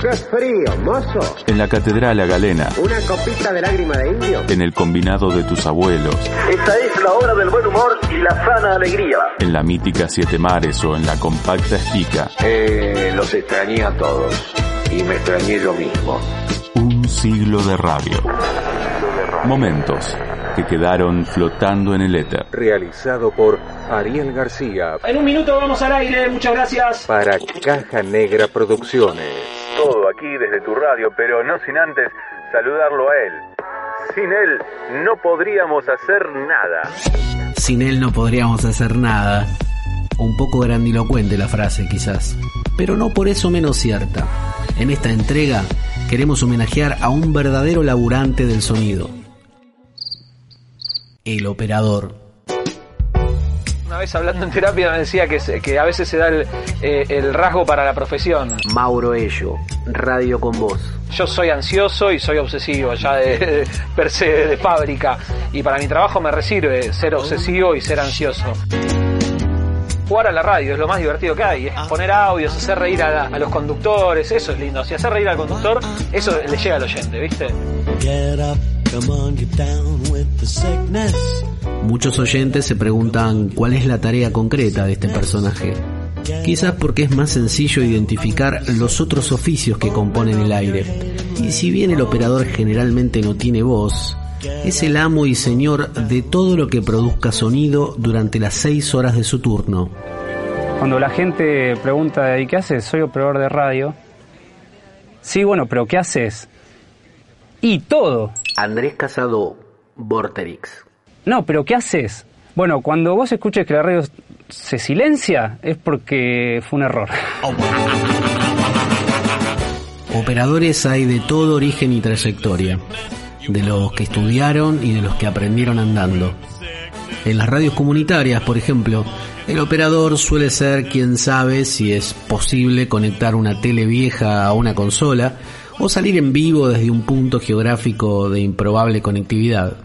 ¡Qué frío, mozo! En la Catedral La Galena. ¿Una copita de lágrima de indio? En el combinado de tus abuelos. Esta es la hora del buen humor y la sana alegría. En la mítica Siete Mares o en la compacta Estica. Eh, los extrañé a todos. Y me extrañé yo mismo. Un siglo de radio. Momentos que quedaron flotando en el éter. Realizado por Ariel García. En un minuto vamos al aire, muchas gracias. Para Caja Negra Producciones. Todo aquí desde tu radio, pero no sin antes saludarlo a él. Sin él no podríamos hacer nada. Sin él no podríamos hacer nada. Un poco grandilocuente la frase quizás, pero no por eso menos cierta. En esta entrega queremos homenajear a un verdadero laburante del sonido. El operador. Una vez hablando en terapia me decía que, a veces se da el, eh, el rasgo para la profesión. Mauro Ello, Radio con Voz. Yo soy ansioso y soy obsesivo ya de, de- per se de fábrica y para mi trabajo me resirve ser obsesivo y ser ansioso. Jugar a la radio es lo más divertido que hay, es poner audios, hacer reír a, la- a los conductores, eso es lindo. Si hacer reír al conductor, eso le llega al oyente, ¿viste? Muchos oyentes se preguntan cuál es la tarea concreta de este personaje. Quizás porque es más sencillo identificar los otros oficios que componen el aire. Y si bien el operador generalmente no tiene voz, es el amo y señor de todo lo que produzca sonido durante las seis horas de su turno. Cuando la gente pregunta, ¿y qué haces? Soy operador de radio. Sí, bueno, pero ¿qué haces? Y todo. Andrés Casado, Vorterix. No, pero ¿qué haces? Bueno, cuando vos escuches que la radio se silencia, es porque fue un error. Operadores hay de todo origen y trayectoria, de los que estudiaron y de los que aprendieron andando. En las radios comunitarias, por ejemplo, el operador suele ser quien sabe si es posible conectar una tele vieja a una consola o salir en vivo desde un punto geográfico de improbable conectividad.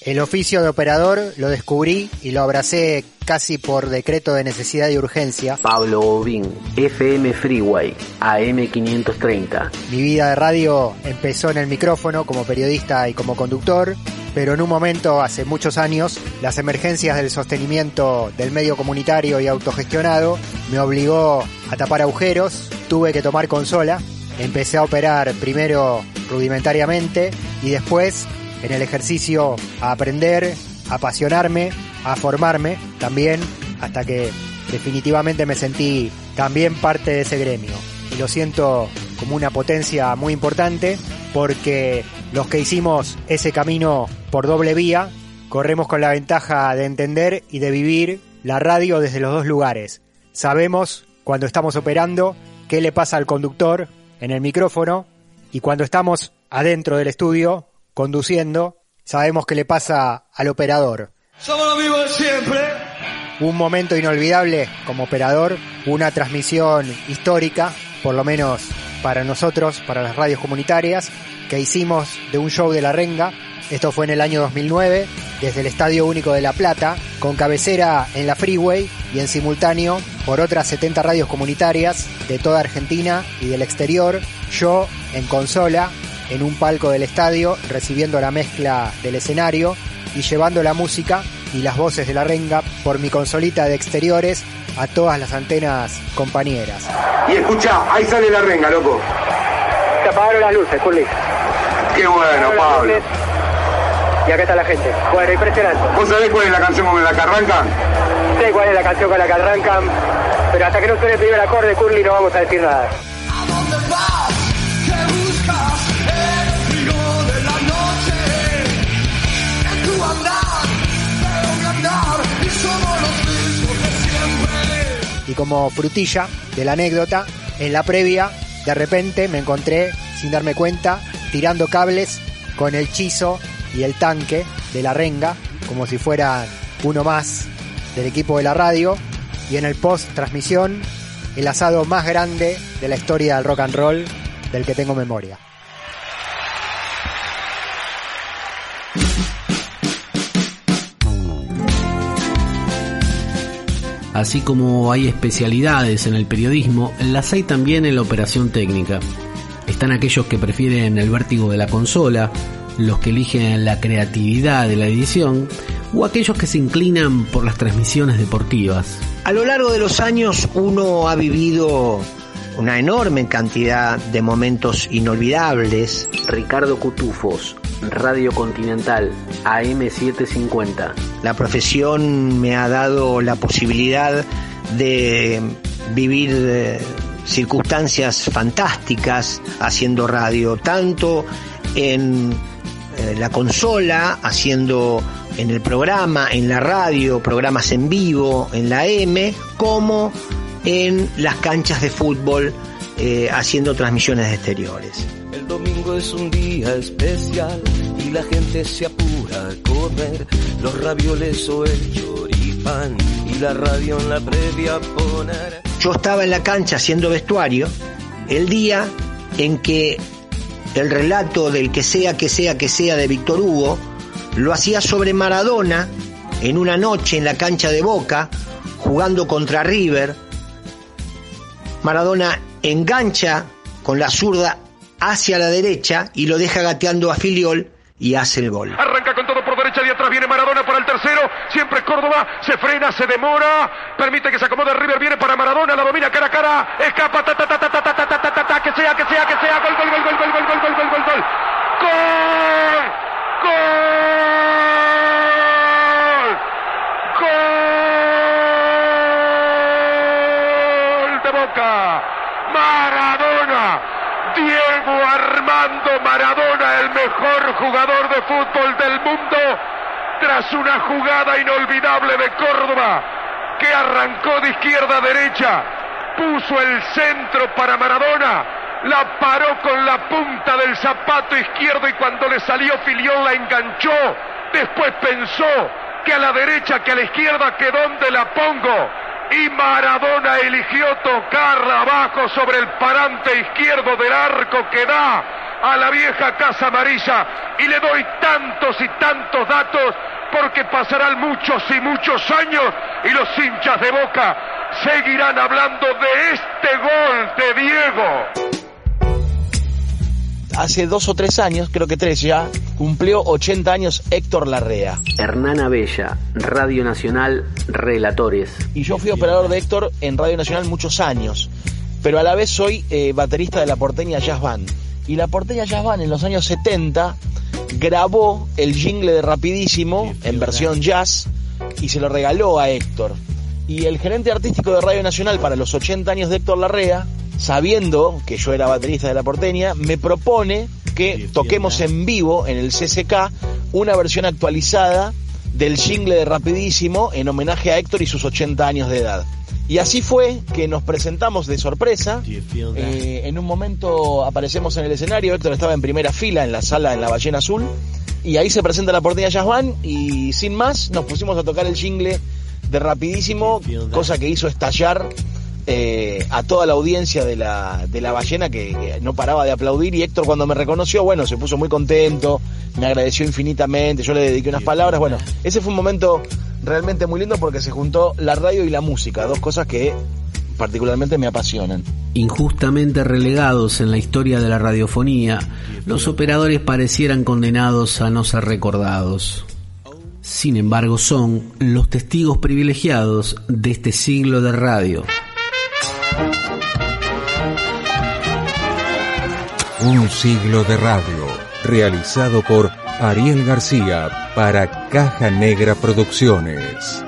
El oficio de operador lo descubrí y lo abracé casi por decreto de necesidad y urgencia. Pablo Bobín, FM Freeway, AM530. Mi vida de radio empezó en el micrófono como periodista y como conductor, pero en un momento, hace muchos años, las emergencias del sostenimiento del medio comunitario y autogestionado me obligó a tapar agujeros, tuve que tomar consola, empecé a operar primero rudimentariamente y después en el ejercicio a aprender, a apasionarme, a formarme también, hasta que definitivamente me sentí también parte de ese gremio. Y lo siento como una potencia muy importante porque los que hicimos ese camino por doble vía, corremos con la ventaja de entender y de vivir la radio desde los dos lugares. Sabemos cuando estamos operando qué le pasa al conductor en el micrófono y cuando estamos adentro del estudio conduciendo, sabemos qué le pasa al operador. Somos los de siempre. Un momento inolvidable como operador, una transmisión histórica, por lo menos para nosotros, para las radios comunitarias, que hicimos de un show de la renga. Esto fue en el año 2009, desde el Estadio Único de La Plata, con cabecera en la Freeway y en simultáneo por otras 70 radios comunitarias de toda Argentina y del exterior. Yo en consola, en un palco del estadio, recibiendo la mezcla del escenario y llevando la música y las voces de la renga por mi consolita de exteriores a todas las antenas compañeras. Y escucha, ahí sale la renga, loco. Se apagaron las luces, Curly. Qué bueno, Pablo. Y acá está la gente. Bueno, impresionante. ¿Vos sabés cuál es la canción con la que arrancan? Sé cuál es la canción con la que arrancan, pero hasta que no suene el primer acorde, Curly, no vamos a decir nada. Y como frutilla de la anécdota, en la previa, de repente me encontré, sin darme cuenta, tirando cables con el chizo y el tanque de la renga, como si fuera uno más del equipo de la radio. Y en el post transmisión, el asado más grande de la historia del rock and roll del que tengo memoria. Así como hay especialidades en el periodismo, las hay también en la operación técnica. Están aquellos que prefieren el vértigo de la consola, los que eligen la creatividad de la edición o aquellos que se inclinan por las transmisiones deportivas. A lo largo de los años uno ha vivido una enorme cantidad de momentos inolvidables. Ricardo Cutufos, Radio Continental, AM750. La profesión me ha dado la posibilidad de vivir eh, circunstancias fantásticas haciendo radio, tanto en eh, la consola, haciendo en el programa, en la radio, programas en vivo, en la M, como en las canchas de fútbol eh, haciendo transmisiones exteriores. El domingo es un día especial y la gente se apura a comer los ravioles o el choripán y la radio en la previa poner. Yo estaba en la cancha haciendo vestuario el día en que el relato del que sea que sea que sea de Víctor Hugo lo hacía sobre Maradona en una noche en la cancha de Boca jugando contra River. Maradona engancha con la zurda hacia la derecha y lo deja gateando a Filiol y hace el gol. Arranca con todo por derecha y atrás viene Maradona para el tercero. Siempre Córdoba se frena, se demora. Permite que se acomode River. Viene para Maradona, la domina cara a cara. Escapa, ta ta ta ta ta ta ta ta ta ta que sea, que sea, que sea. Gol, gol, gol, gol, gol, gol, gol, gol, gol, gol, gol. Gol. Gol de Boca. Maradona. Diego Armando Maradona, el mejor jugador de fútbol del mundo, tras una jugada inolvidable de Córdoba, que arrancó de izquierda a derecha, puso el centro para Maradona, la paró con la punta del zapato izquierdo y cuando le salió Filión la enganchó, después pensó que a la derecha, que a la izquierda, que dónde la pongo, y Maradona eligió tocarla abajo sobre el parante izquierdo del arco que da a la vieja Casa Amarilla. Y le doy tantos y tantos datos porque pasarán muchos y muchos años y los hinchas de Boca seguirán hablando de este gol de Diego hace dos o tres años, creo que tres ya, cumplió 80 años Héctor Larrea. Hernán Bella, Radio Nacional, Relatores. Y yo fui operador de Héctor en Radio Nacional muchos años, pero a la vez soy eh, baterista de la porteña Jazz Band. Y la porteña Jazz Band en los años 70 grabó el jingle de Rapidísimo en versión jazz y se lo regaló a Héctor. Y el gerente artístico de Radio Nacional para los 80 años de Héctor Larrea sabiendo que yo era baterista de la porteña, me propone que toquemos en vivo en el CCK una versión actualizada del jingle de Rapidísimo en homenaje a Héctor y sus 80 años de edad. Y así fue que nos presentamos de sorpresa. Eh, en un momento aparecemos en el escenario, Héctor estaba en primera fila en la sala en la Ballena Azul. Y ahí se presenta la porteña Jazz Band y sin más nos pusimos a tocar el jingle de Rapidísimo, cosa que hizo estallar eh, a toda la audiencia de la, de la ballena que, no paraba de aplaudir y Héctor cuando me reconoció, bueno, se puso muy contento, me agradeció infinitamente, yo le dediqué unas palabras, bueno, ese fue un momento realmente muy lindo porque se juntó la radio y la música, dos cosas que particularmente me apasionan. Injustamente relegados en la historia de la radiofonía, los operadores parecieran condenados a no ser recordados. Sin embargo, son los testigos privilegiados de este siglo de radio. Un siglo de radio, realizado por Ariel García para Caja Negra Producciones.